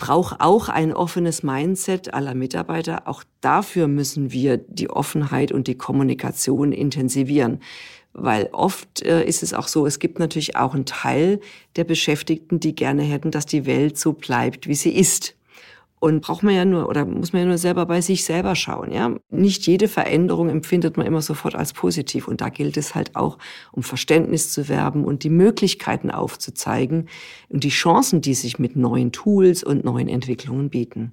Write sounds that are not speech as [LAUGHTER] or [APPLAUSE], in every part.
braucht auch ein offenes Mindset aller Mitarbeiter. Auch dafür müssen wir die Offenheit und die Kommunikation intensivieren. Weil oft äh, ist es auch so, es gibt natürlich auch einen Teil der Beschäftigten, die gerne hätten, dass die Welt so bleibt, wie sie ist. Und braucht man ja nur, oder muss man ja nur selber bei sich selber schauen, ja. Nicht jede Veränderung empfindet man immer sofort als positiv. Und da gilt es halt auch, um Verständnis zu werben und die Möglichkeiten aufzuzeigen und die Chancen, die sich mit neuen Tools und neuen Entwicklungen bieten.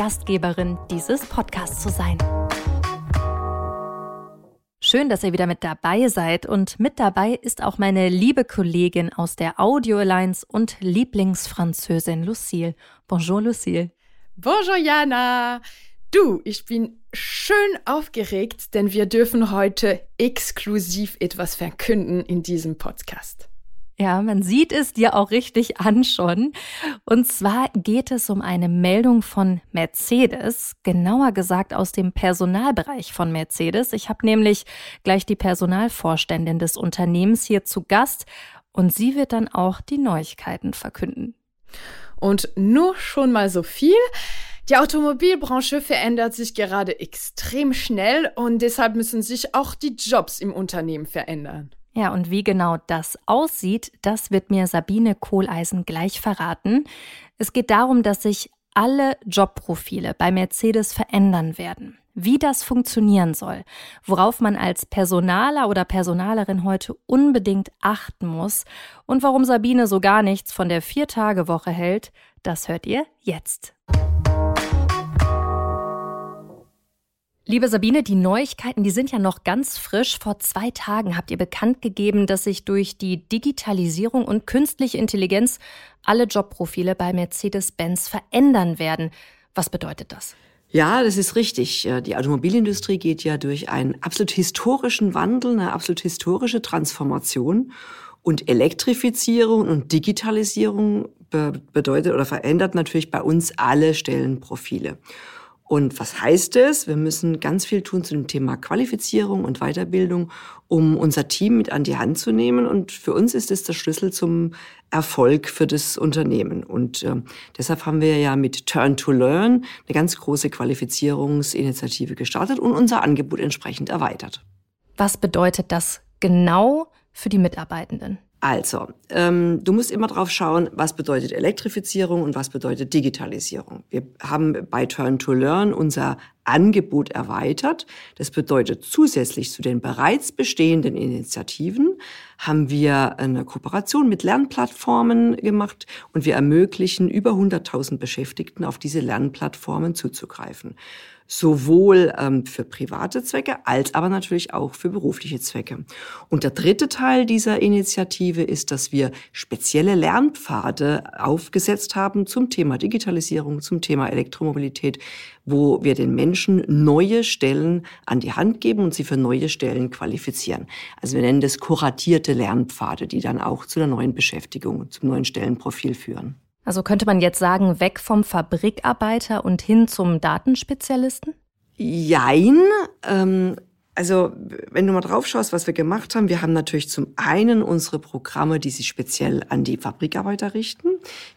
Gastgeberin dieses Podcasts zu sein. Schön, dass ihr wieder mit dabei seid und mit dabei ist auch meine liebe Kollegin aus der Audio Alliance und Lieblingsfranzösin Lucille. Bonjour Lucille. Bonjour Jana. Du, ich bin schön aufgeregt, denn wir dürfen heute exklusiv etwas verkünden in diesem Podcast. Ja, man sieht es dir auch richtig an schon. Und zwar geht es um eine Meldung von Mercedes, genauer gesagt aus dem Personalbereich von Mercedes. Ich habe nämlich gleich die Personalvorständin des Unternehmens hier zu Gast und sie wird dann auch die Neuigkeiten verkünden. Und nur schon mal so viel. Die Automobilbranche verändert sich gerade extrem schnell und deshalb müssen sich auch die Jobs im Unternehmen verändern. Ja, und wie genau das aussieht, das wird mir Sabine Kohleisen gleich verraten. Es geht darum, dass sich alle Jobprofile bei Mercedes verändern werden. Wie das funktionieren soll, worauf man als Personaler oder Personalerin heute unbedingt achten muss und warum Sabine so gar nichts von der Vier-Tage-Woche hält, das hört ihr jetzt. Liebe Sabine, die Neuigkeiten, die sind ja noch ganz frisch. Vor zwei Tagen habt ihr bekannt gegeben, dass sich durch die Digitalisierung und künstliche Intelligenz alle Jobprofile bei Mercedes-Benz verändern werden. Was bedeutet das? Ja, das ist richtig. Die Automobilindustrie geht ja durch einen absolut historischen Wandel, eine absolut historische Transformation. Und Elektrifizierung und Digitalisierung bedeutet oder verändert natürlich bei uns alle Stellenprofile. Und was heißt es? Wir müssen ganz viel tun zu dem Thema Qualifizierung und Weiterbildung, um unser Team mit an die Hand zu nehmen. Und für uns ist es der Schlüssel zum Erfolg für das Unternehmen. Und äh, deshalb haben wir ja mit Turn to Learn eine ganz große Qualifizierungsinitiative gestartet und unser Angebot entsprechend erweitert. Was bedeutet das genau für die Mitarbeitenden? Also, ähm, du musst immer drauf schauen, was bedeutet Elektrifizierung und was bedeutet Digitalisierung. Wir haben bei Turn to Learn unser Angebot erweitert. Das bedeutet zusätzlich zu den bereits bestehenden Initiativen haben wir eine Kooperation mit Lernplattformen gemacht und wir ermöglichen über 100.000 Beschäftigten auf diese Lernplattformen zuzugreifen sowohl ähm, für private Zwecke als aber natürlich auch für berufliche Zwecke. Und der dritte Teil dieser Initiative ist, dass wir spezielle Lernpfade aufgesetzt haben zum Thema Digitalisierung, zum Thema Elektromobilität, wo wir den Menschen neue Stellen an die Hand geben und sie für neue Stellen qualifizieren. Also wir nennen das kuratierte Lernpfade, die dann auch zu einer neuen Beschäftigung, zum neuen Stellenprofil führen. Also könnte man jetzt sagen, weg vom Fabrikarbeiter und hin zum Datenspezialisten? Jein. Ähm, also wenn du mal drauf schaust, was wir gemacht haben, wir haben natürlich zum einen unsere Programme, die sich speziell an die Fabrikarbeiter richten.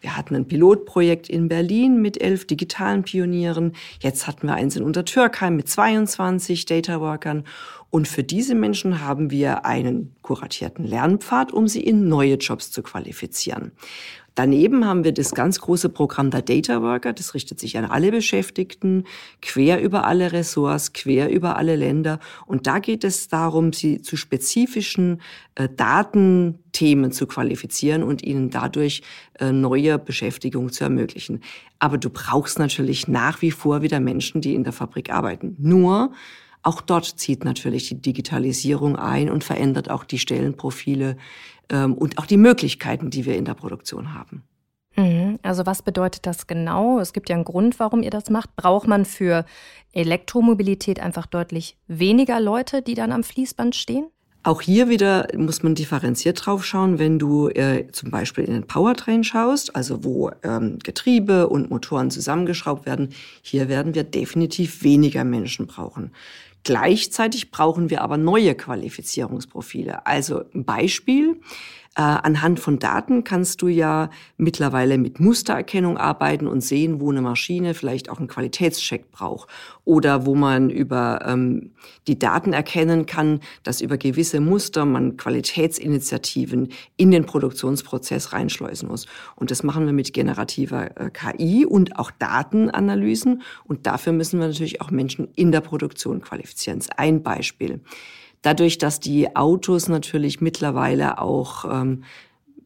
Wir hatten ein Pilotprojekt in Berlin mit elf digitalen Pionieren. Jetzt hatten wir eins in Untertürkheim mit 22 Data Workern. Und für diese Menschen haben wir einen kuratierten Lernpfad, um sie in neue Jobs zu qualifizieren. Daneben haben wir das ganz große Programm der Data Worker. Das richtet sich an alle Beschäftigten, quer über alle Ressorts, quer über alle Länder. Und da geht es darum, sie zu spezifischen äh, Datenthemen zu qualifizieren und ihnen dadurch äh, neue Beschäftigung zu ermöglichen. Aber du brauchst natürlich nach wie vor wieder Menschen, die in der Fabrik arbeiten. Nur auch dort zieht natürlich die Digitalisierung ein und verändert auch die Stellenprofile ähm, und auch die Möglichkeiten, die wir in der Produktion haben. Mhm. Also was bedeutet das genau? Es gibt ja einen Grund, warum ihr das macht. Braucht man für Elektromobilität einfach deutlich weniger Leute, die dann am Fließband stehen? Auch hier wieder muss man differenziert drauf schauen, wenn du äh, zum Beispiel in den Powertrain schaust, also wo ähm, Getriebe und Motoren zusammengeschraubt werden. Hier werden wir definitiv weniger Menschen brauchen. Gleichzeitig brauchen wir aber neue Qualifizierungsprofile. Also ein Beispiel. Äh, anhand von Daten kannst du ja mittlerweile mit Mustererkennung arbeiten und sehen, wo eine Maschine vielleicht auch einen Qualitätscheck braucht oder wo man über ähm, die Daten erkennen kann, dass über gewisse Muster man Qualitätsinitiativen in den Produktionsprozess reinschleusen muss. Und das machen wir mit generativer äh, KI und auch Datenanalysen. Und dafür müssen wir natürlich auch Menschen in der Produktion qualifizieren. Ein Beispiel. Dadurch, dass die Autos natürlich mittlerweile auch ähm,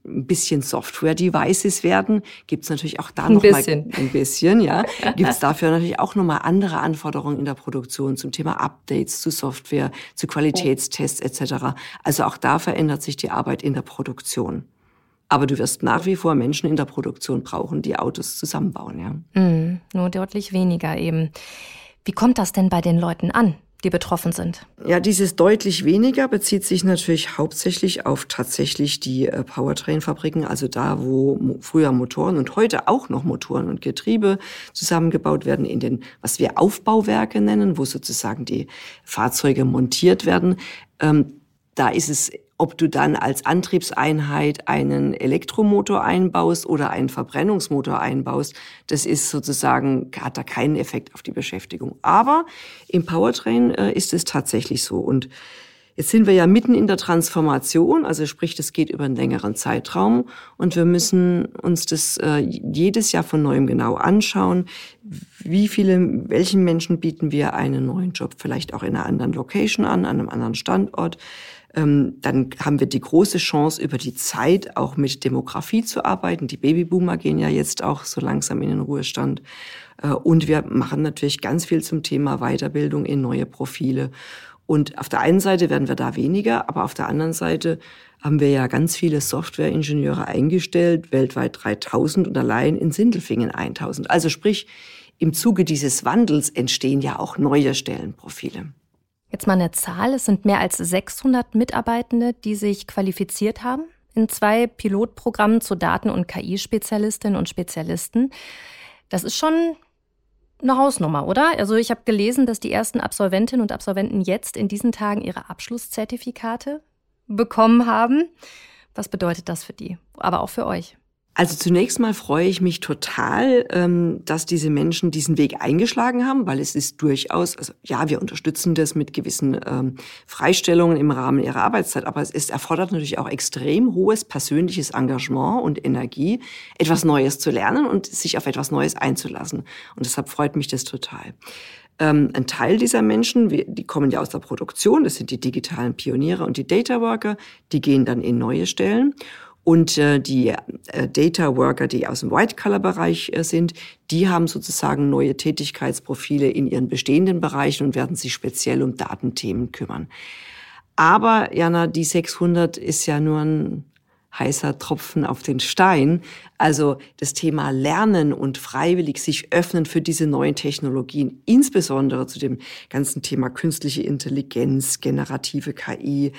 ein bisschen Software-Devices werden, gibt es natürlich auch da ein noch bisschen. mal [LAUGHS] ein bisschen, ja, [LAUGHS] gibt es dafür natürlich auch nochmal andere Anforderungen in der Produktion zum Thema Updates zu Software, zu Qualitätstests etc. Also auch da verändert sich die Arbeit in der Produktion. Aber du wirst nach wie vor Menschen in der Produktion brauchen, die Autos zusammenbauen, ja. Mm, nur deutlich weniger eben. Wie kommt das denn bei den Leuten an? Die betroffen sind. Ja, dieses deutlich weniger bezieht sich natürlich hauptsächlich auf tatsächlich die äh, Powertrain-Fabriken, also da, wo früher Motoren und heute auch noch Motoren und Getriebe zusammengebaut werden in den, was wir Aufbauwerke nennen, wo sozusagen die Fahrzeuge montiert werden. Ähm, da ist es ob du dann als Antriebseinheit einen Elektromotor einbaust oder einen Verbrennungsmotor einbaust, das ist sozusagen, hat da keinen Effekt auf die Beschäftigung. Aber im Powertrain äh, ist es tatsächlich so. Und Jetzt sind wir ja mitten in der Transformation, also sprich, das geht über einen längeren Zeitraum und wir müssen uns das äh, jedes Jahr von neuem genau anschauen. Wie viele, welchen Menschen bieten wir einen neuen Job vielleicht auch in einer anderen Location an, an einem anderen Standort? Ähm, dann haben wir die große Chance, über die Zeit auch mit Demografie zu arbeiten. Die Babyboomer gehen ja jetzt auch so langsam in den Ruhestand. Äh, und wir machen natürlich ganz viel zum Thema Weiterbildung in neue Profile. Und auf der einen Seite werden wir da weniger, aber auf der anderen Seite haben wir ja ganz viele Softwareingenieure eingestellt, weltweit 3000 und allein in Sindelfingen 1000. Also sprich, im Zuge dieses Wandels entstehen ja auch neue Stellenprofile. Jetzt mal eine Zahl. Es sind mehr als 600 Mitarbeitende, die sich qualifiziert haben in zwei Pilotprogrammen zu Daten- und KI-Spezialistinnen und Spezialisten. Das ist schon eine Hausnummer, oder? Also ich habe gelesen, dass die ersten Absolventinnen und Absolventen jetzt in diesen Tagen ihre Abschlusszertifikate bekommen haben. Was bedeutet das für die, aber auch für euch? Also zunächst mal freue ich mich total, ähm, dass diese Menschen diesen Weg eingeschlagen haben, weil es ist durchaus, also ja, wir unterstützen das mit gewissen ähm, Freistellungen im Rahmen ihrer Arbeitszeit, aber es erfordert natürlich auch extrem hohes persönliches Engagement und Energie, etwas Neues zu lernen und sich auf etwas Neues einzulassen. Und deshalb freut mich das total. Ähm, ein Teil dieser Menschen, die kommen ja aus der Produktion, das sind die digitalen Pioniere und die Data Worker, die gehen dann in neue Stellen. Und äh, die äh, Data Worker, die aus dem White-Color-Bereich äh, sind, die haben sozusagen neue Tätigkeitsprofile in ihren bestehenden Bereichen und werden sich speziell um Datenthemen kümmern. Aber, Jana, die 600 ist ja nur ein heißer Tropfen auf den Stein. Also das Thema Lernen und freiwillig sich öffnen für diese neuen Technologien, insbesondere zu dem ganzen Thema künstliche Intelligenz, generative KI,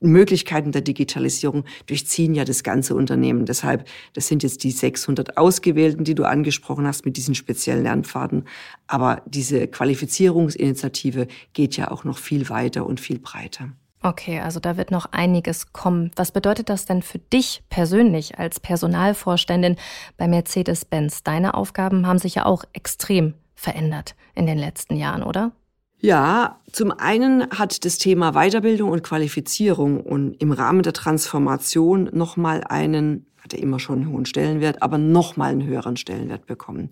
Möglichkeiten der Digitalisierung durchziehen ja das ganze Unternehmen. Deshalb, das sind jetzt die 600 Ausgewählten, die du angesprochen hast mit diesen speziellen Lernpfaden. Aber diese Qualifizierungsinitiative geht ja auch noch viel weiter und viel breiter. Okay, also da wird noch einiges kommen. Was bedeutet das denn für dich persönlich als Personalvorständin bei Mercedes-Benz? Deine Aufgaben haben sich ja auch extrem verändert in den letzten Jahren, oder? Ja, zum einen hat das Thema Weiterbildung und Qualifizierung und im Rahmen der Transformation nochmal einen, hat er immer schon einen hohen Stellenwert, aber nochmal einen höheren Stellenwert bekommen.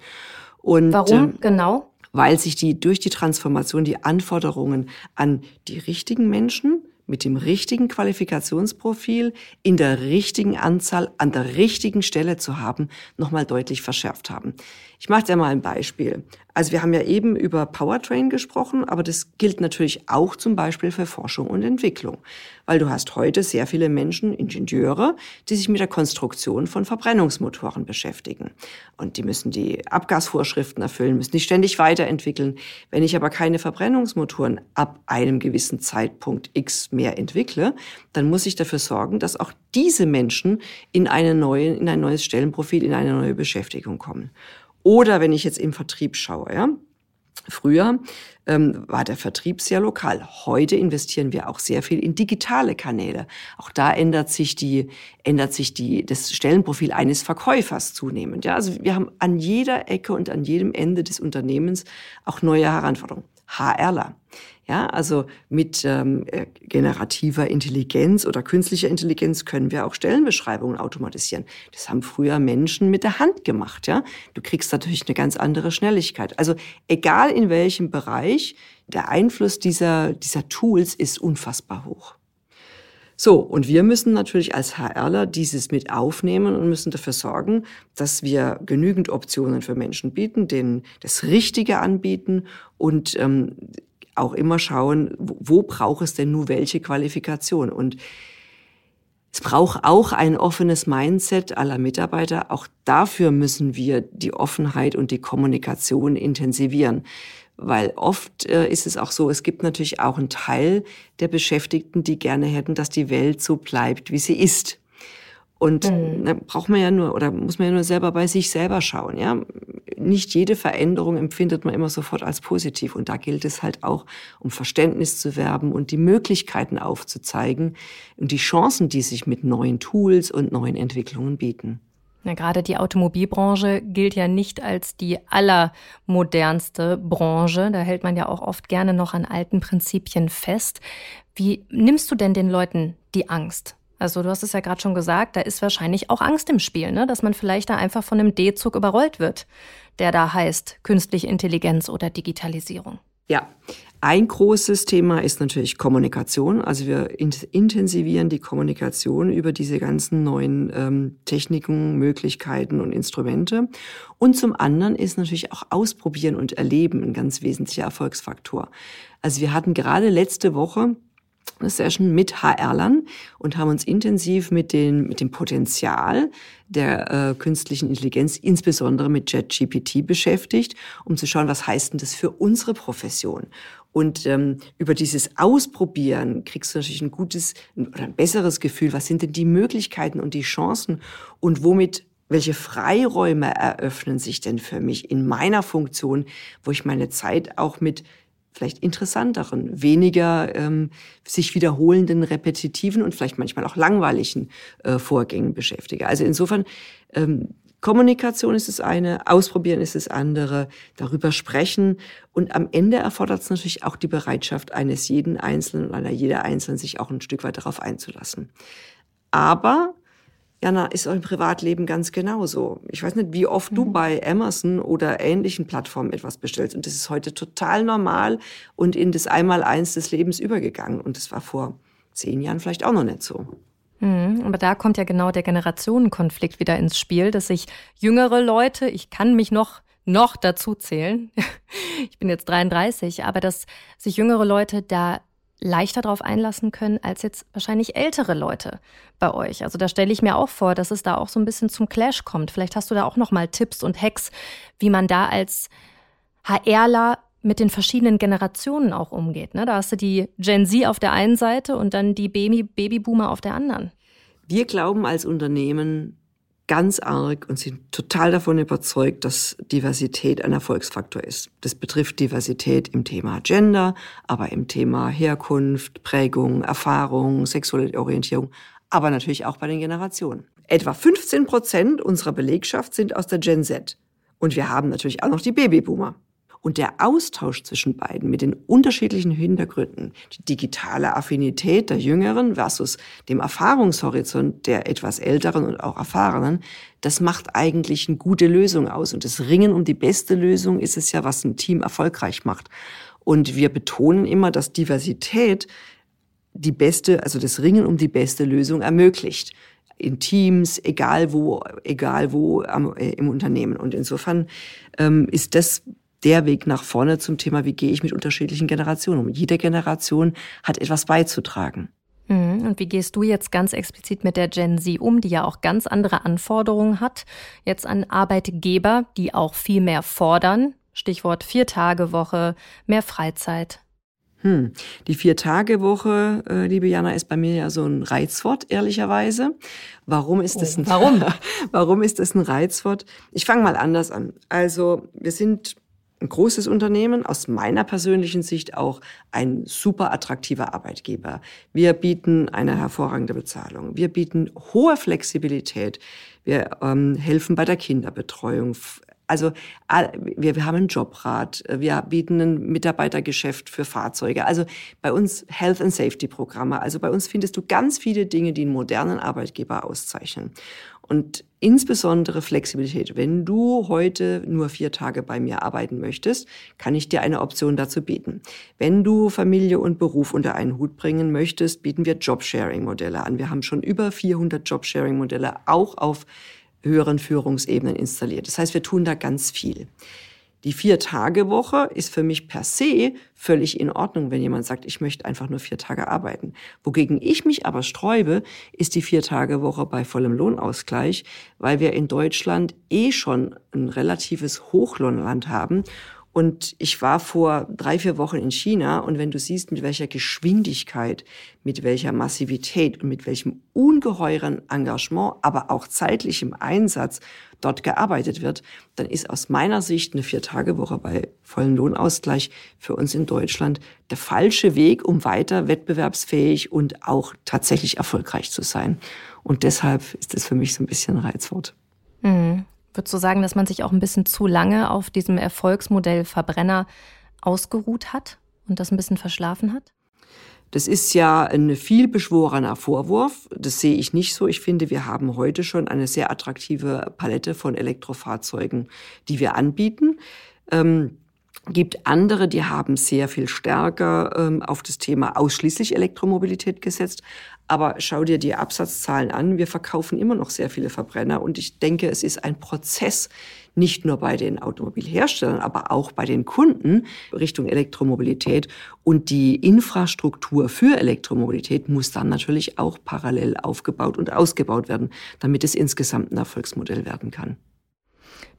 Und, Warum äh, genau? Weil sich die durch die Transformation die Anforderungen an die richtigen Menschen mit dem richtigen Qualifikationsprofil in der richtigen Anzahl an der richtigen Stelle zu haben, nochmal deutlich verschärft haben. Ich mache dir mal ein Beispiel. Also wir haben ja eben über Powertrain gesprochen, aber das gilt natürlich auch zum Beispiel für Forschung und Entwicklung. Weil du hast heute sehr viele Menschen, Ingenieure, die sich mit der Konstruktion von Verbrennungsmotoren beschäftigen. Und die müssen die Abgasvorschriften erfüllen, müssen die ständig weiterentwickeln. Wenn ich aber keine Verbrennungsmotoren ab einem gewissen Zeitpunkt X mehr entwickle, dann muss ich dafür sorgen, dass auch diese Menschen in, eine neue, in ein neues Stellenprofil, in eine neue Beschäftigung kommen. Oder wenn ich jetzt im Vertrieb schaue, ja, Früher ähm, war der Vertrieb sehr lokal. Heute investieren wir auch sehr viel in digitale Kanäle. Auch da ändert sich die, ändert sich die, das Stellenprofil eines Verkäufers zunehmend. Ja, also wir haben an jeder Ecke und an jedem Ende des Unternehmens auch neue Herausforderungen. HRler. Ja, also mit ähm, äh, generativer Intelligenz oder künstlicher Intelligenz können wir auch Stellenbeschreibungen automatisieren. Das haben früher Menschen mit der Hand gemacht. Ja, du kriegst natürlich eine ganz andere Schnelligkeit. Also egal in welchem Bereich, der Einfluss dieser dieser Tools ist unfassbar hoch. So, und wir müssen natürlich als HRler dieses mit aufnehmen und müssen dafür sorgen, dass wir genügend Optionen für Menschen bieten, denen das Richtige anbieten und ähm, auch immer schauen, wo, wo braucht es denn nur welche Qualifikation? Und es braucht auch ein offenes Mindset aller Mitarbeiter. Auch dafür müssen wir die Offenheit und die Kommunikation intensivieren. Weil oft äh, ist es auch so, es gibt natürlich auch einen Teil der Beschäftigten, die gerne hätten, dass die Welt so bleibt, wie sie ist. Und mhm. da braucht man ja nur, oder muss man ja nur selber bei sich selber schauen, ja. Nicht jede Veränderung empfindet man immer sofort als positiv. Und da gilt es halt auch, um Verständnis zu werben und die Möglichkeiten aufzuzeigen und die Chancen, die sich mit neuen Tools und neuen Entwicklungen bieten. Ja, gerade die Automobilbranche gilt ja nicht als die allermodernste Branche. Da hält man ja auch oft gerne noch an alten Prinzipien fest. Wie nimmst du denn den Leuten die Angst? Also du hast es ja gerade schon gesagt, da ist wahrscheinlich auch Angst im Spiel, ne? dass man vielleicht da einfach von einem D-Zug überrollt wird, der da heißt künstliche Intelligenz oder Digitalisierung. Ja, ein großes Thema ist natürlich Kommunikation. Also wir intensivieren die Kommunikation über diese ganzen neuen ähm, Techniken, Möglichkeiten und Instrumente. Und zum anderen ist natürlich auch Ausprobieren und Erleben ein ganz wesentlicher Erfolgsfaktor. Also wir hatten gerade letzte Woche eine Session mit HR-Lern und haben uns intensiv mit, den, mit dem Potenzial der äh, künstlichen Intelligenz, insbesondere mit JetGPT beschäftigt, um zu schauen, was heißt denn das für unsere Profession? Und ähm, über dieses Ausprobieren kriegst du natürlich ein gutes oder ein besseres Gefühl, was sind denn die Möglichkeiten und die Chancen und womit welche Freiräume eröffnen sich denn für mich in meiner Funktion, wo ich meine Zeit auch mit vielleicht interessanteren, weniger ähm, sich wiederholenden, repetitiven und vielleicht manchmal auch langweiligen äh, Vorgängen beschäftige. Also insofern, ähm, Kommunikation ist das eine, Ausprobieren ist das andere, darüber sprechen. Und am Ende erfordert es natürlich auch die Bereitschaft eines jeden Einzelnen einer jeder Einzelnen, sich auch ein Stück weit darauf einzulassen. Aber Jana, ist auch im Privatleben ganz genauso. Ich weiß nicht, wie oft mhm. du bei Amazon oder ähnlichen Plattformen etwas bestellst. Und das ist heute total normal und in das Einmaleins des Lebens übergegangen. Und das war vor zehn Jahren vielleicht auch noch nicht so. Mhm, aber da kommt ja genau der Generationenkonflikt wieder ins Spiel, dass sich jüngere Leute, ich kann mich noch noch dazu zählen. [LAUGHS] Ich bin jetzt 33, aber dass sich jüngere Leute da leichter darauf einlassen können als jetzt wahrscheinlich ältere Leute bei euch. Also da stelle ich mir auch vor, dass es da auch so ein bisschen zum Clash kommt. Vielleicht hast du da auch noch mal Tipps und Hacks, wie man da als HRler mit den verschiedenen Generationen auch umgeht. Ne? Da hast du die Gen Z auf der einen Seite und dann die Baby Babyboomer auf der anderen. Wir glauben als Unternehmen, ganz arg und sind total davon überzeugt, dass Diversität ein Erfolgsfaktor ist. Das betrifft Diversität im Thema Gender, aber im Thema Herkunft, Prägung, Erfahrung, sexuelle Orientierung, aber natürlich auch bei den Generationen. Etwa 15 Prozent unserer Belegschaft sind aus der Gen Z. Und wir haben natürlich auch noch die Babyboomer. Und der Austausch zwischen beiden mit den unterschiedlichen Hintergründen, die digitale Affinität der Jüngeren versus dem Erfahrungshorizont der etwas Älteren und auch Erfahrenen, das macht eigentlich eine gute Lösung aus. Und das Ringen um die beste Lösung ist es ja, was ein Team erfolgreich macht. Und wir betonen immer, dass Diversität die beste, also das Ringen um die beste Lösung ermöglicht in Teams, egal wo, egal wo am, äh, im Unternehmen. Und insofern ähm, ist das der Weg nach vorne zum Thema, wie gehe ich mit unterschiedlichen Generationen um. Jede Generation hat etwas beizutragen. Mhm. Und wie gehst du jetzt ganz explizit mit der Gen Z um, die ja auch ganz andere Anforderungen hat, jetzt an Arbeitgeber, die auch viel mehr fordern? Stichwort Vier-Tage-Woche, mehr Freizeit. Hm. Die Vier-Tage-Woche, äh, liebe Jana, ist bei mir ja so ein Reizwort, ehrlicherweise. Warum ist das oh, ein, warum? [LAUGHS] warum ist das ein Reizwort? Ich fange mal anders an. Also, wir sind ein großes Unternehmen, aus meiner persönlichen Sicht auch ein super attraktiver Arbeitgeber. Wir bieten eine hervorragende Bezahlung. Wir bieten hohe Flexibilität. Wir ähm, helfen bei der Kinderbetreuung. Also wir, wir haben einen Jobrat, wir bieten ein Mitarbeitergeschäft für Fahrzeuge. Also bei uns Health and Safety Programme. Also bei uns findest du ganz viele Dinge, die einen modernen Arbeitgeber auszeichnen. Und insbesondere Flexibilität. Wenn du heute nur vier Tage bei mir arbeiten möchtest, kann ich dir eine Option dazu bieten. Wenn du Familie und Beruf unter einen Hut bringen möchtest, bieten wir Jobsharing-Modelle an. Wir haben schon über 400 Jobsharing-Modelle auch auf höheren Führungsebenen installiert. Das heißt, wir tun da ganz viel. Die Vier-Tage-Woche ist für mich per se völlig in Ordnung, wenn jemand sagt, ich möchte einfach nur vier Tage arbeiten. Wogegen ich mich aber sträube, ist die Vier-Tage-Woche bei vollem Lohnausgleich, weil wir in Deutschland eh schon ein relatives Hochlohnland haben und ich war vor drei, vier Wochen in China und wenn du siehst, mit welcher Geschwindigkeit, mit welcher Massivität und mit welchem ungeheuren Engagement, aber auch zeitlichem Einsatz dort gearbeitet wird, dann ist aus meiner Sicht eine Vier-Tage-Woche bei vollem Lohnausgleich für uns in Deutschland der falsche Weg, um weiter wettbewerbsfähig und auch tatsächlich erfolgreich zu sein. Und deshalb ist das für mich so ein bisschen ein Reizwort. Mhm. Würdest du sagen, dass man sich auch ein bisschen zu lange auf diesem Erfolgsmodell Verbrenner ausgeruht hat und das ein bisschen verschlafen hat? Das ist ja ein viel beschworener Vorwurf. Das sehe ich nicht so. Ich finde, wir haben heute schon eine sehr attraktive Palette von Elektrofahrzeugen, die wir anbieten. Ähm, gibt andere, die haben sehr viel stärker ähm, auf das Thema ausschließlich Elektromobilität gesetzt. Aber schau dir die Absatzzahlen an. Wir verkaufen immer noch sehr viele Verbrenner. Und ich denke, es ist ein Prozess, nicht nur bei den Automobilherstellern, aber auch bei den Kunden Richtung Elektromobilität. Und die Infrastruktur für Elektromobilität muss dann natürlich auch parallel aufgebaut und ausgebaut werden, damit es insgesamt ein Erfolgsmodell werden kann.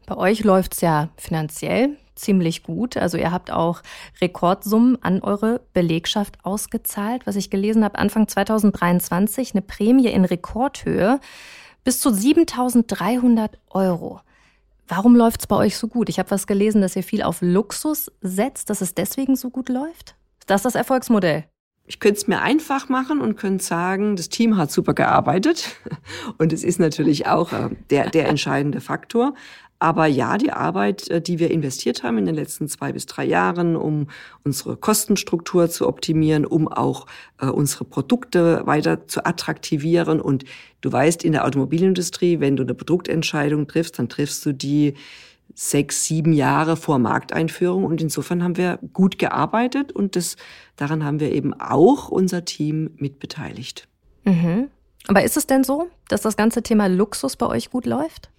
Bei euch läuft's ja finanziell ziemlich gut. Also ihr habt auch Rekordsummen an eure Belegschaft ausgezahlt. Was ich gelesen habe, Anfang 2023 eine Prämie in Rekordhöhe bis zu 7300 Euro. Warum läuft's bei euch so gut? Ich habe was gelesen, dass ihr viel auf Luxus setzt, dass es deswegen so gut läuft. Ist das das Erfolgsmodell? Ich könnte es mir einfach machen und könnte sagen, das Team hat super gearbeitet. Und es ist natürlich auch äh, der, der entscheidende Faktor. Aber ja, die Arbeit, äh, die wir investiert haben in den letzten zwei bis drei Jahren, um unsere Kostenstruktur zu optimieren, um auch äh, unsere Produkte weiter zu attraktivieren. Und du weißt, in der Automobilindustrie, wenn du eine Produktentscheidung triffst, dann triffst du die sechs, sieben Jahre vor Markteinführung. Und insofern haben wir gut gearbeitet und das, daran haben wir eben auch unser Team mitbeteiligt. Mhm. Aber ist es denn so, dass das ganze Thema Luxus bei euch gut läuft?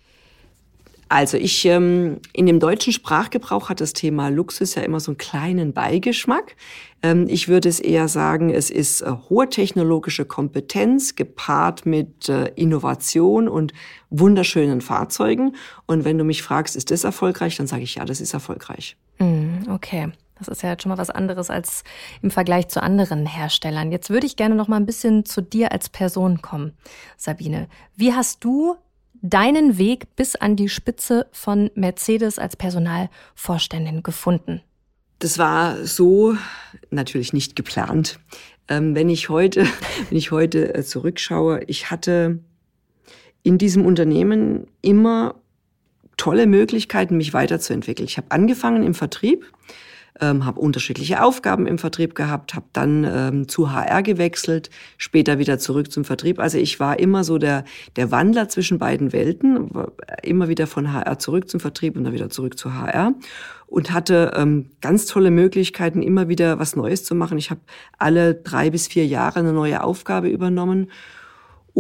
Also ich ähm, in dem deutschen Sprachgebrauch hat das Thema Luxus ja immer so einen kleinen Beigeschmack. Ähm, ich würde es eher sagen, es ist äh, hohe technologische Kompetenz gepaart mit äh, Innovation und wunderschönen Fahrzeugen. Und wenn du mich fragst, ist das erfolgreich, dann sage ich ja, das ist erfolgreich. Mm, okay. Das ist ja jetzt schon mal was anderes als im Vergleich zu anderen Herstellern. Jetzt würde ich gerne noch mal ein bisschen zu dir als Person kommen, Sabine. Wie hast du deinen Weg bis an die Spitze von Mercedes als Personalvorständin gefunden? Das war so natürlich nicht geplant. Ähm, wenn ich heute, [LAUGHS] wenn ich heute äh, zurückschaue, ich hatte in diesem Unternehmen immer tolle Möglichkeiten, mich weiterzuentwickeln. Ich habe angefangen im Vertrieb ähm, habe unterschiedliche Aufgaben im Vertrieb gehabt, habe dann ähm, zu HR gewechselt, später wieder zurück zum Vertrieb. Also ich war immer so der, der Wandler zwischen beiden Welten, immer wieder von HR zurück zum Vertrieb und dann wieder zurück zu HR und hatte ähm, ganz tolle Möglichkeiten, immer wieder was Neues zu machen. Ich habe alle drei bis vier Jahre eine neue Aufgabe übernommen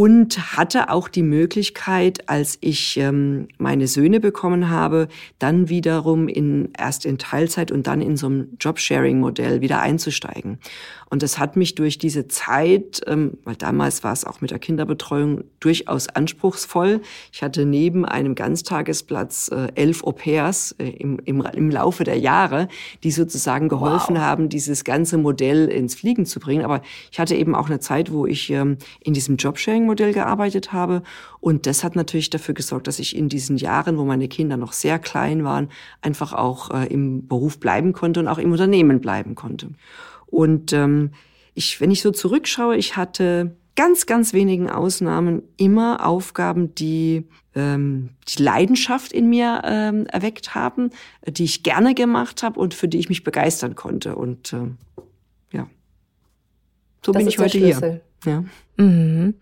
und hatte auch die Möglichkeit, als ich ähm, meine Söhne bekommen habe, dann wiederum in erst in Teilzeit und dann in so einem Jobsharing-Modell wieder einzusteigen. Und das hat mich durch diese Zeit, ähm, weil damals war es auch mit der Kinderbetreuung durchaus anspruchsvoll. Ich hatte neben einem Ganztagesplatz äh, elf Au-pairs äh, im, im, im Laufe der Jahre, die sozusagen geholfen wow. haben, dieses ganze Modell ins Fliegen zu bringen. Aber ich hatte eben auch eine Zeit, wo ich ähm, in diesem Jobsharing-Modell gearbeitet habe. Und das hat natürlich dafür gesorgt, dass ich in diesen Jahren, wo meine Kinder noch sehr klein waren, einfach auch äh, im Beruf bleiben konnte und auch im Unternehmen bleiben konnte. Und ähm, ich, wenn ich so zurückschaue, ich hatte ganz, ganz wenigen Ausnahmen immer Aufgaben, die ähm, die Leidenschaft in mir ähm, erweckt haben, die ich gerne gemacht habe und für die ich mich begeistern konnte. Und äh, ja, so das bin ich heute hier. Ja. Mhm.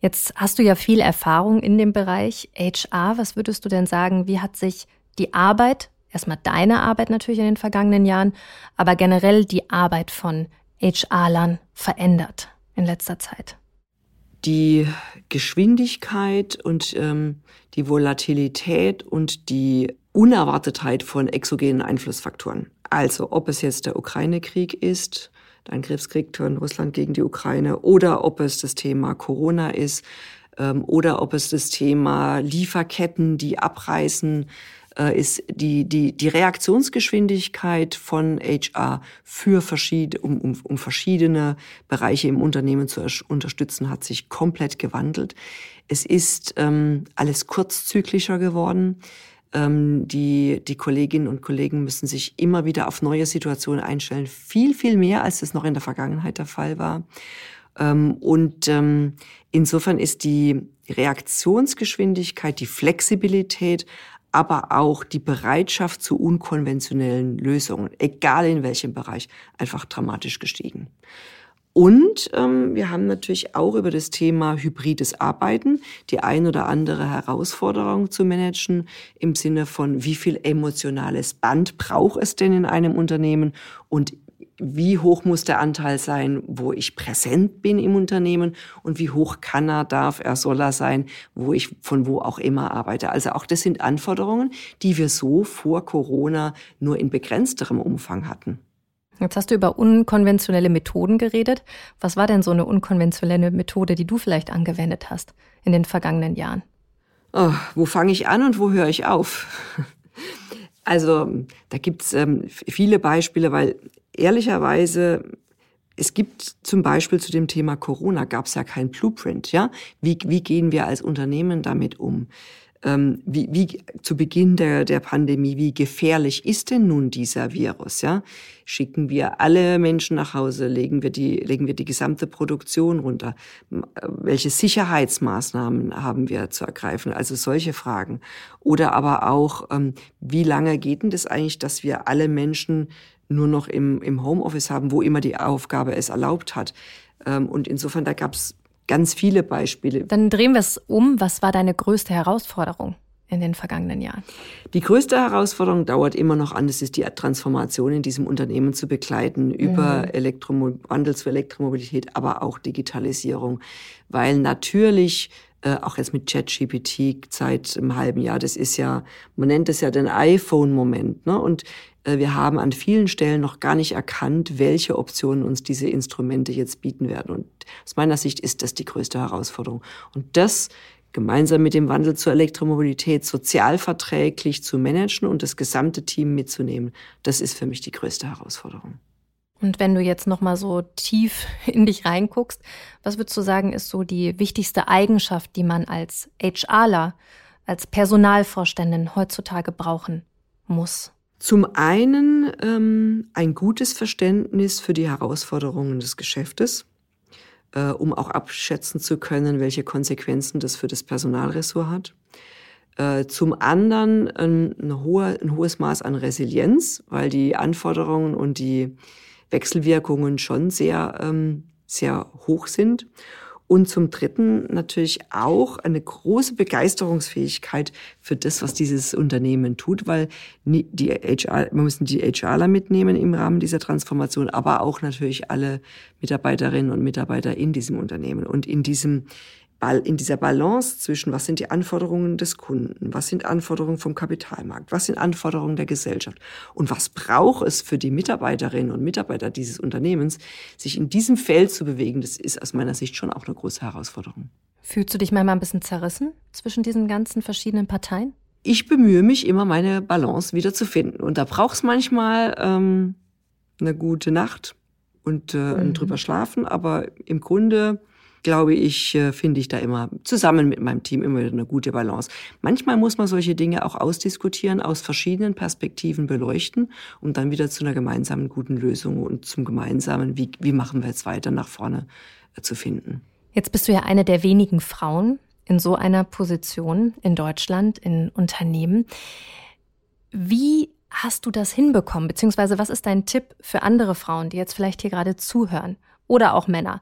Jetzt hast du ja viel Erfahrung in dem Bereich HR. Was würdest du denn sagen, wie hat sich die Arbeit erstmal deine Arbeit natürlich in den vergangenen Jahren, aber generell die Arbeit von HR-Lern verändert in letzter Zeit? Die Geschwindigkeit und ähm, die Volatilität und die Unerwartetheit von exogenen Einflussfaktoren. Also ob es jetzt der Ukraine-Krieg ist, der Angriffskrieg von Russland gegen die Ukraine, oder ob es das Thema Corona ist, ähm, oder ob es das Thema Lieferketten, die abreißen, ist die, die, die Reaktionsgeschwindigkeit von HR für verschiedene, um, um, um verschiedene Bereiche im Unternehmen zu unterstützen, hat sich komplett gewandelt. Es ist ähm, alles kurzzyklischer geworden. Ähm, die, die Kolleginnen und Kollegen müssen sich immer wieder auf neue Situationen einstellen. Viel, viel mehr, als es noch in der Vergangenheit der Fall war. Ähm, und ähm, insofern ist die Reaktionsgeschwindigkeit, die Flexibilität, aber auch die Bereitschaft zu unkonventionellen Lösungen, egal in welchem Bereich, einfach dramatisch gestiegen. Und ähm, wir haben natürlich auch über das Thema hybrides Arbeiten die ein oder andere Herausforderung zu managen im Sinne von, wie viel emotionales Band braucht es denn in einem Unternehmen und wie hoch muss der Anteil sein, wo ich präsent bin im Unternehmen und wie hoch kann er, darf er, soll er sein, wo ich von wo auch immer arbeite. Also auch das sind Anforderungen, die wir so vor Corona nur in begrenzterem Umfang hatten. Jetzt hast du über unkonventionelle Methoden geredet. Was war denn so eine unkonventionelle Methode, die du vielleicht angewendet hast in den vergangenen Jahren? Oh, wo fange ich an und wo höre ich auf? Also da gibt's ähm, viele Beispiele, weil ehrlicherweise, es gibt zum Beispiel zu dem Thema Corona gab es ja kein Blueprint, ja? Wie, wie gehen wir als Unternehmen damit um? Ähm, wie, wie zu Beginn der, der Pandemie, wie gefährlich ist denn nun dieser Virus? Ja, schicken wir alle Menschen nach Hause, legen wir die, legen wir die gesamte Produktion runter? Welche Sicherheitsmaßnahmen haben wir zu ergreifen? Also solche Fragen. Oder aber auch, ähm, wie lange geht denn das eigentlich, dass wir alle Menschen nur noch im, im Homeoffice haben, wo immer die Aufgabe es erlaubt hat. Ähm, und insofern, da gab es ganz viele Beispiele. Dann drehen wir es um. Was war deine größte Herausforderung? in den vergangenen Jahren? Die größte Herausforderung dauert immer noch an, das ist die Transformation in diesem Unternehmen zu begleiten über mhm. Wandel zur Elektromobilität, aber auch Digitalisierung, weil natürlich äh, auch jetzt mit ChatGPT seit einem halben Jahr, das ist ja, man nennt das ja den iPhone-Moment, ne? Und wir haben an vielen Stellen noch gar nicht erkannt, welche Optionen uns diese Instrumente jetzt bieten werden. Und aus meiner Sicht ist das die größte Herausforderung. Und das gemeinsam mit dem Wandel zur Elektromobilität sozialverträglich zu managen und das gesamte Team mitzunehmen, das ist für mich die größte Herausforderung. Und wenn du jetzt noch mal so tief [LAUGHS] in dich reinguckst, was würdest du sagen, ist so die wichtigste Eigenschaft, die man als HRler, als Personalvorständin heutzutage brauchen muss? Zum einen ähm, ein gutes Verständnis für die Herausforderungen des Geschäftes, äh, um auch abschätzen zu können, welche Konsequenzen das für das Personalressort hat. Äh, zum anderen ein, ein, hohe, ein hohes Maß an Resilienz, weil die Anforderungen und die Wechselwirkungen schon sehr, ähm, sehr hoch sind. Und zum Dritten natürlich auch eine große Begeisterungsfähigkeit für das, was dieses Unternehmen tut, weil die HR, wir müssen die HRler mitnehmen im Rahmen dieser Transformation, aber auch natürlich alle Mitarbeiterinnen und Mitarbeiter in diesem Unternehmen. Und in diesem in dieser Balance zwischen, was sind die Anforderungen des Kunden, was sind Anforderungen vom Kapitalmarkt, was sind Anforderungen der Gesellschaft und was braucht es für die Mitarbeiterinnen und Mitarbeiter dieses Unternehmens, sich in diesem Feld zu bewegen, das ist aus meiner Sicht schon auch eine große Herausforderung. Fühlst du dich manchmal ein bisschen zerrissen zwischen diesen ganzen verschiedenen Parteien? Ich bemühe mich immer, meine Balance wieder zu finden. Und da braucht es manchmal ähm, eine gute Nacht und äh, mhm. drüber schlafen. Aber im Grunde glaube ich, äh, finde ich da immer zusammen mit meinem Team immer wieder eine gute Balance. Manchmal muss man solche Dinge auch ausdiskutieren, aus verschiedenen Perspektiven beleuchten, um dann wieder zu einer gemeinsamen guten Lösung und zum gemeinsamen, wie, wie machen wir jetzt weiter nach vorne äh, zu finden. Jetzt bist du ja eine der wenigen Frauen in so einer Position in Deutschland, in Unternehmen. Wie hast du das hinbekommen? Beziehungsweise was ist dein Tipp für andere Frauen, die jetzt vielleicht hier gerade zuhören? Oder auch Männer?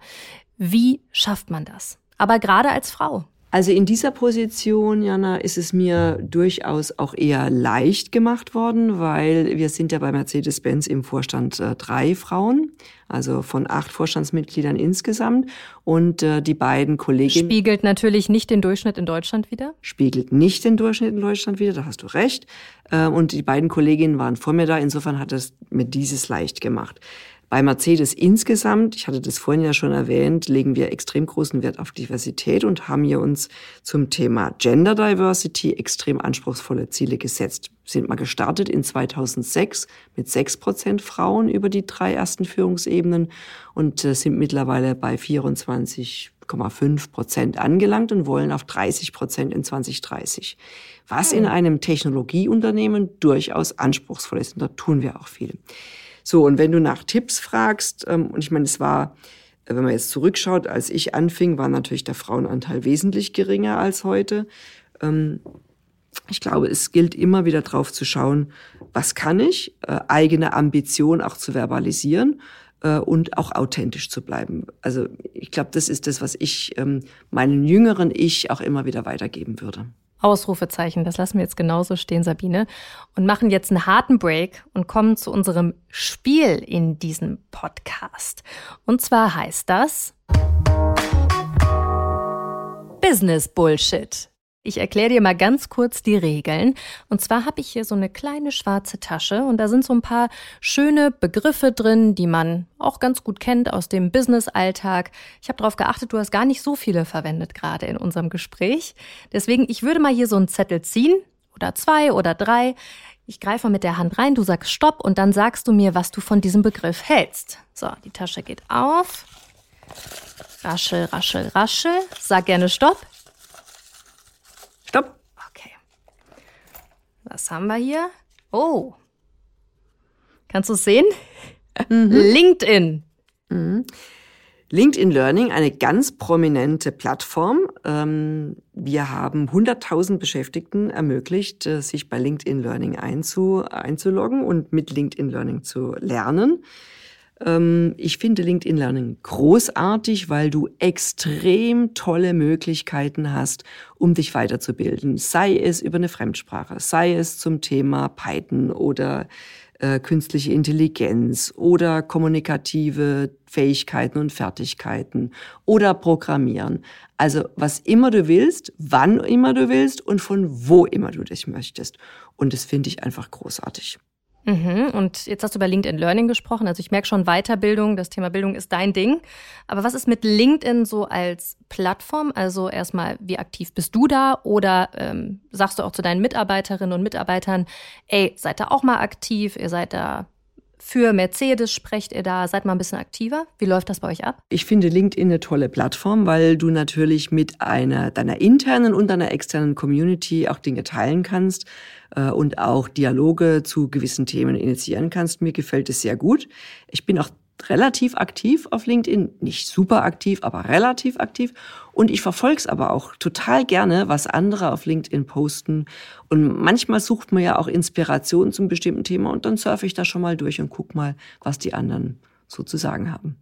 Wie schafft man das? Aber gerade als Frau. Also in dieser Position, Jana, ist es mir durchaus auch eher leicht gemacht worden, weil wir sind ja bei Mercedes-Benz im Vorstand äh, drei Frauen, also von acht Vorstandsmitgliedern insgesamt. Und äh, die beiden Kolleginnen... Spiegelt natürlich nicht den Durchschnitt in Deutschland wieder? Spiegelt nicht den Durchschnitt in Deutschland wieder, da hast du recht. Äh, und die beiden Kolleginnen waren vor mir da, insofern hat es mir dieses leicht gemacht. Bei Mercedes insgesamt, ich hatte das vorhin ja schon erwähnt, legen wir extrem großen Wert auf Diversität und haben hier uns zum Thema Gender Diversity extrem anspruchsvolle Ziele gesetzt. Sind mal gestartet in 2006 mit sechs Prozent Frauen über die drei ersten Führungsebenen und äh, sind mittlerweile bei 24,5 Prozent angelangt und wollen auf 30 Prozent in 2030. Was in einem Technologieunternehmen durchaus anspruchsvoll ist und da tun wir auch viel. So, und wenn du nach Tipps fragst, ähm, und ich meine, es war, äh, wenn man jetzt zurückschaut, als ich anfing, war natürlich der Frauenanteil wesentlich geringer als heute. Ähm, ich glaube, es gilt immer wieder drauf zu schauen, was kann ich, äh, eigene Ambition auch zu verbalisieren äh, und auch authentisch zu bleiben. Also ich glaube, das ist das, was ich ähm, meinen jüngeren Ich auch immer wieder weitergeben würde. Ausrufezeichen, das lassen wir jetzt genauso stehen, Sabine, und machen jetzt einen harten Break und kommen zu unserem Spiel in diesem Podcast. Und zwar heißt das Business Bullshit. Ich erkläre dir mal ganz kurz die Regeln. Und zwar habe ich hier so eine kleine schwarze Tasche und da sind so ein paar schöne Begriffe drin, die man auch ganz gut kennt aus dem Business-Alltag. Ich habe darauf geachtet, du hast gar nicht so viele verwendet gerade in unserem Gespräch. Deswegen, ich würde mal hier so einen Zettel ziehen oder zwei oder drei. Ich greife mit der Hand rein, du sagst Stopp und dann sagst du mir, was du von diesem Begriff hältst. So, die Tasche geht auf. Raschel, raschel, raschel. Sag gerne. Stopp. Okay. Was haben wir hier? Oh. Kannst du es sehen? Mhm. LinkedIn. Mhm. LinkedIn Learning, eine ganz prominente Plattform. Ähm, wir haben 100.000 Beschäftigten ermöglicht, äh, sich bei LinkedIn Learning einzuloggen und mit LinkedIn Learning zu lernen. Ähm, ich finde LinkedIn Learning großartig, weil du extrem tolle Möglichkeiten hast, um dich weiterzubilden. Sei es über eine Fremdsprache, sei es zum Thema Python oder äh, künstliche Intelligenz oder kommunikative Fähigkeiten und Fertigkeiten oder Programmieren. Also was immer du willst, wann immer du willst und von wo immer du dich möchtest. Und das finde ich einfach großartig. Mhm. Und jetzt hast du über LinkedIn Learning gesprochen. Also ich merke schon Weiterbildung, das Thema Bildung ist dein Ding. Aber was ist mit LinkedIn so als Plattform? Also erstmal, wie aktiv bist du da? Oder ähm, sagst du auch zu deinen Mitarbeiterinnen und Mitarbeitern, ey, seid da auch mal aktiv, ihr seid da für Mercedes sprecht ihr da? Seid mal ein bisschen aktiver. Wie läuft das bei euch ab? Ich finde LinkedIn eine tolle Plattform, weil du natürlich mit einer deiner internen und deiner externen Community auch Dinge teilen kannst äh, und auch Dialoge zu gewissen Themen initiieren kannst. Mir gefällt es sehr gut. Ich bin auch relativ aktiv auf LinkedIn, nicht super aktiv, aber relativ aktiv. Und ich verfolge es aber auch total gerne, was andere auf LinkedIn posten. Und manchmal sucht man ja auch Inspiration zum bestimmten Thema und dann surfe ich da schon mal durch und guck mal, was die anderen so zu sagen haben.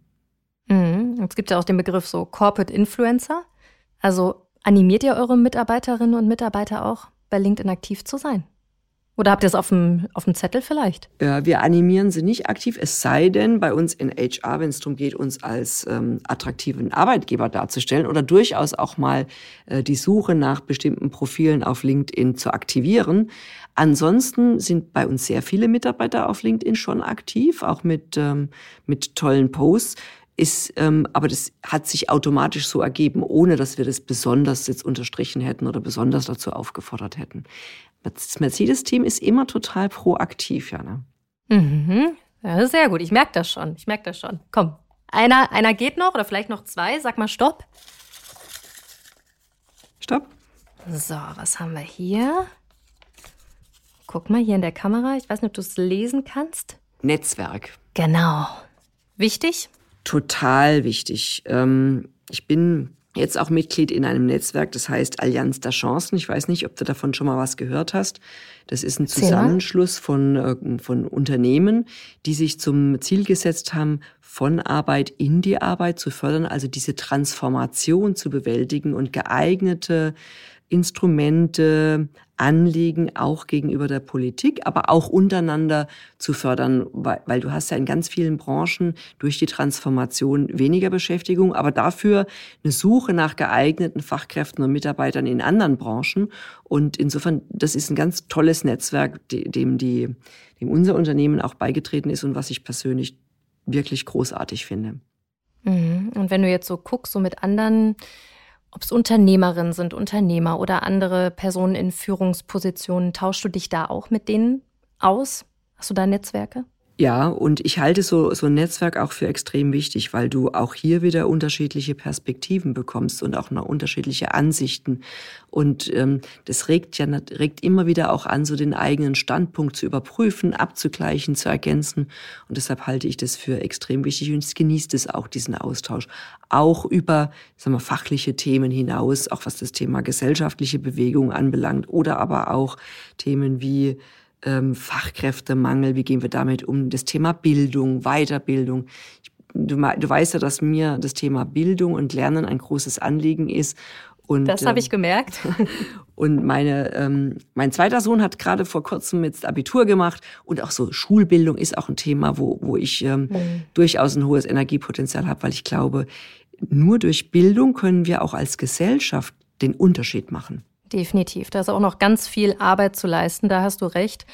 Mhm. Es gibt ja auch den Begriff so Corporate Influencer. Also animiert ihr eure Mitarbeiterinnen und Mitarbeiter auch, bei LinkedIn aktiv zu sein? Oder habt ihr es auf dem, auf dem Zettel vielleicht? Ja, wir animieren sie nicht aktiv, es sei denn bei uns in HR, wenn es darum geht, uns als ähm, attraktiven Arbeitgeber darzustellen oder durchaus auch mal äh, die Suche nach bestimmten Profilen auf LinkedIn zu aktivieren. Ansonsten sind bei uns sehr viele Mitarbeiter auf LinkedIn schon aktiv, auch mit, ähm, mit tollen Posts ist, ähm, aber das hat sich automatisch so ergeben, ohne dass wir das besonders jetzt unterstrichen hätten oder besonders dazu aufgefordert hätten. Das Mercedes-Team ist immer total proaktiv, ja. Ne? Mhm. Ja, sehr gut. Ich merke das schon. Ich merke das schon. Komm, einer, einer geht noch oder vielleicht noch zwei. Sag mal Stopp. Stopp. So, was haben wir hier? Guck mal hier in der Kamera. Ich weiß nicht, ob du es lesen kannst. Netzwerk. Genau. Wichtig? Total wichtig. Ähm, ich bin jetzt auch Mitglied in einem Netzwerk, das heißt Allianz der Chancen. Ich weiß nicht, ob du davon schon mal was gehört hast. Das ist ein Zusammenschluss von, äh, von Unternehmen, die sich zum Ziel gesetzt haben, von Arbeit in die Arbeit zu fördern, also diese Transformation zu bewältigen und geeignete Instrumente, Anliegen auch gegenüber der Politik, aber auch untereinander zu fördern, weil, weil, du hast ja in ganz vielen Branchen durch die Transformation weniger Beschäftigung, aber dafür eine Suche nach geeigneten Fachkräften und Mitarbeitern in anderen Branchen. Und insofern, das ist ein ganz tolles Netzwerk, dem die, dem unser Unternehmen auch beigetreten ist und was ich persönlich wirklich großartig finde. Mhm. Und wenn du jetzt so guckst, so mit anderen ob es Unternehmerinnen sind, Unternehmer oder andere Personen in Führungspositionen, tauschst du dich da auch mit denen aus? Hast du da Netzwerke? Ja, und ich halte so, so ein Netzwerk auch für extrem wichtig, weil du auch hier wieder unterschiedliche Perspektiven bekommst und auch noch unterschiedliche Ansichten. Und ähm, das regt ja regt immer wieder auch an, so den eigenen Standpunkt zu überprüfen, abzugleichen, zu ergänzen. Und deshalb halte ich das für extrem wichtig und ich genieße es auch, diesen Austausch. Auch über sagen wir, fachliche Themen hinaus, auch was das Thema gesellschaftliche Bewegung anbelangt oder aber auch Themen wie ähm, Fachkräftemangel, wie gehen wir damit um, das Thema Bildung, Weiterbildung. Ich, du, du weißt ja, dass mir das Thema Bildung und Lernen ein großes Anliegen ist. Und, das habe ich ähm, gemerkt. [LAUGHS] Und meine, ähm, mein zweiter Sohn hat gerade vor kurzem jetzt Abitur gemacht und auch so Schulbildung ist auch ein Thema, wo, wo ich ähm, mhm. durchaus ein hohes Energiepotenzial habe, weil ich glaube, nur durch Bildung können wir auch als Gesellschaft den Unterschied machen. Definitiv. Da ist auch noch ganz viel Arbeit zu leisten, da hast du recht.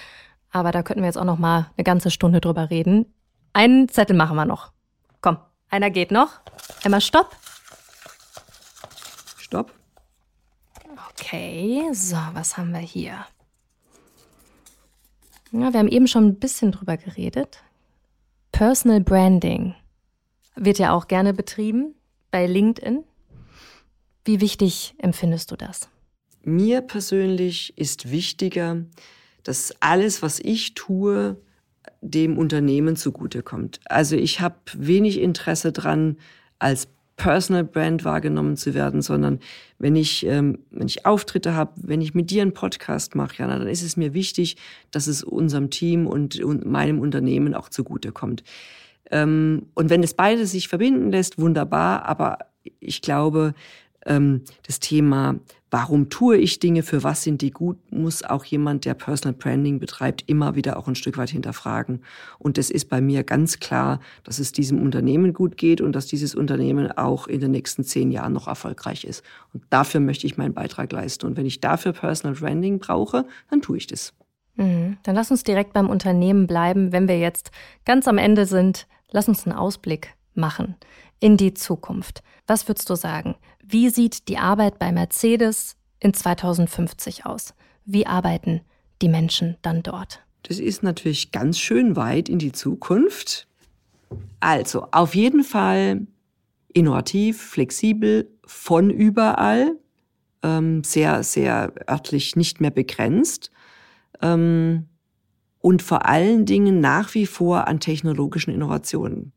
Aber da könnten wir jetzt auch noch mal eine ganze Stunde drüber reden. Einen Zettel machen wir noch. Komm, einer geht noch. Einmal Stopp. Stopp. Okay, so, was haben wir hier? Ja, wir haben eben schon ein bisschen drüber geredet. Personal Branding wird ja auch gerne betrieben bei LinkedIn. Wie wichtig empfindest du das? Mir persönlich ist wichtiger, dass alles, was ich tue, dem Unternehmen zugutekommt. Also ich habe wenig Interesse dran, als Personal Brand wahrgenommen zu werden, sondern wenn ich, ähm, wenn ich Auftritte habe, wenn ich mit dir einen Podcast mache, ja, dann ist es mir wichtig, dass es unserem Team und, und meinem Unternehmen auch zugutekommt. Ähm, und wenn es beide sich verbinden lässt, wunderbar, aber ich glaube, ähm, das Thema, warum tue ich Dinge, für was sind die gut, muss auch jemand, der Personal Branding betreibt, immer wieder auch ein Stück weit hinterfragen. Und es ist bei mir ganz klar, dass es diesem Unternehmen gut geht und dass dieses Unternehmen auch in den nächsten zehn Jahren noch erfolgreich ist. Und dafür möchte ich meinen Beitrag leisten. Und wenn ich dafür Personal Branding brauche, dann tue ich das. Mhm. Dann lass uns direkt beim Unternehmen bleiben. Wenn wir jetzt ganz am Ende sind, lass uns einen Ausblick machen in die Zukunft. Was würdest du sagen? Wie sieht die Arbeit bei Mercedes in 2050 aus? Wie arbeiten die Menschen dann dort? Das ist natürlich ganz schön weit in die Zukunft. Also, auf jeden Fall innovativ, flexibel, von überall, ähm, sehr, sehr örtlich nicht mehr begrenzt ähm, und vor allen Dingen nach wie vor an technologischen Innovationen.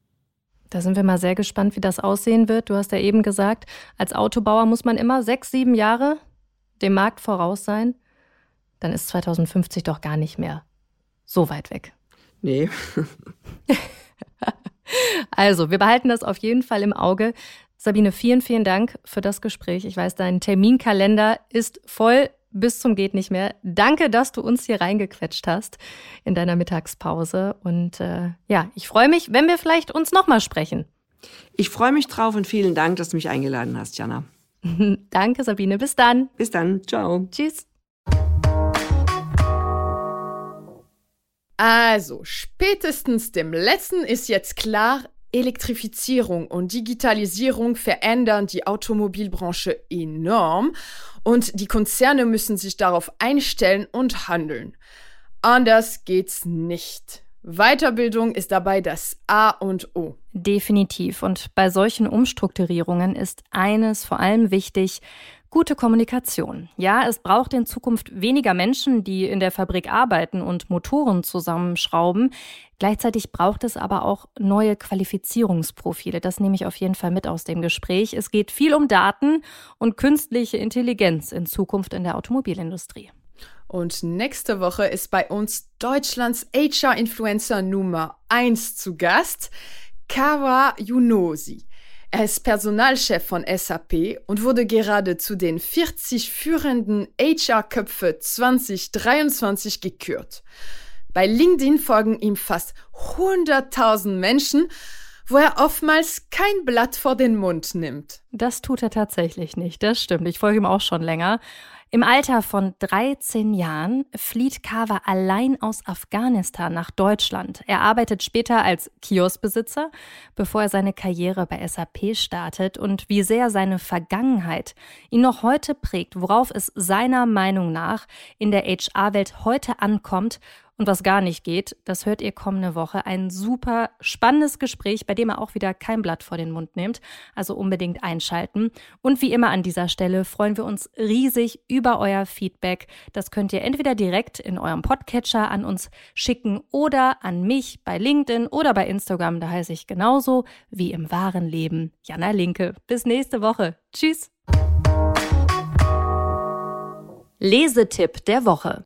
Da sind wir mal sehr gespannt, wie das aussehen wird. Du hast ja eben gesagt, als Autobauer muss man immer sechs, sieben Jahre dem Markt voraus sein. Dann ist 2050 doch gar nicht mehr so weit weg. Nee. [LAUGHS] also, wir behalten das auf jeden Fall im Auge. Sabine, vielen, vielen Dank für das Gespräch. Ich weiß, dein Terminkalender ist voll bis zum geht nicht mehr. Danke, dass du uns hier reingequetscht hast in deiner Mittagspause. Und äh, ja, ich freue mich, wenn wir vielleicht uns nochmal sprechen. Ich freue mich drauf und vielen Dank, dass du mich eingeladen hast, Jana. [LAUGHS] Danke, Sabine. Bis dann. Bis dann. Ciao. Tschüss. Also, spätestens dem letzten ist jetzt klar, Elektrifizierung und Digitalisierung verändern die Automobilbranche enorm und die Konzerne müssen sich darauf einstellen und handeln. Anders geht's nicht. Weiterbildung ist dabei das A und O. Definitiv. Und bei solchen Umstrukturierungen ist eines vor allem wichtig, gute Kommunikation. Ja, es braucht in Zukunft weniger Menschen, die in der Fabrik arbeiten und Motoren zusammenschrauben. Gleichzeitig braucht es aber auch neue Qualifizierungsprofile. Das nehme ich auf jeden Fall mit aus dem Gespräch. Es geht viel um Daten und künstliche Intelligenz in Zukunft in der Automobilindustrie. Und nächste Woche ist bei uns Deutschlands HR-Influencer Nummer 1 zu Gast, Kawa Yunosi. Er ist Personalchef von SAP und wurde gerade zu den 40 führenden HR-Köpfe 2023 gekürt. Bei LinkedIn folgen ihm fast 100.000 Menschen, wo er oftmals kein Blatt vor den Mund nimmt. Das tut er tatsächlich nicht, das stimmt. Ich folge ihm auch schon länger. Im Alter von 13 Jahren flieht Kawa allein aus Afghanistan nach Deutschland. Er arbeitet später als Kioskbesitzer, bevor er seine Karriere bei SAP startet und wie sehr seine Vergangenheit ihn noch heute prägt, worauf es seiner Meinung nach in der HR-Welt heute ankommt und was gar nicht geht, das hört ihr kommende Woche. Ein super spannendes Gespräch, bei dem er auch wieder kein Blatt vor den Mund nimmt. Also unbedingt einschalten. Und wie immer an dieser Stelle freuen wir uns riesig über euer Feedback. Das könnt ihr entweder direkt in eurem Podcatcher an uns schicken oder an mich bei LinkedIn oder bei Instagram. Da heiße ich genauso wie im wahren Leben Jana Linke. Bis nächste Woche. Tschüss. Lesetipp der Woche.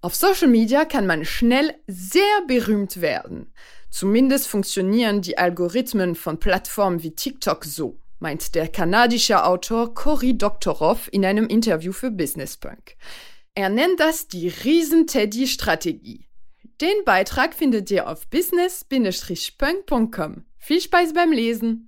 Auf Social Media kann man schnell sehr berühmt werden. Zumindest funktionieren die Algorithmen von Plattformen wie TikTok so, meint der kanadische Autor Cory Doktorow in einem Interview für Business Punk. Er nennt das die Riesen-Teddy-Strategie. Den Beitrag findet ihr auf business-punk.com. Viel Spaß beim Lesen!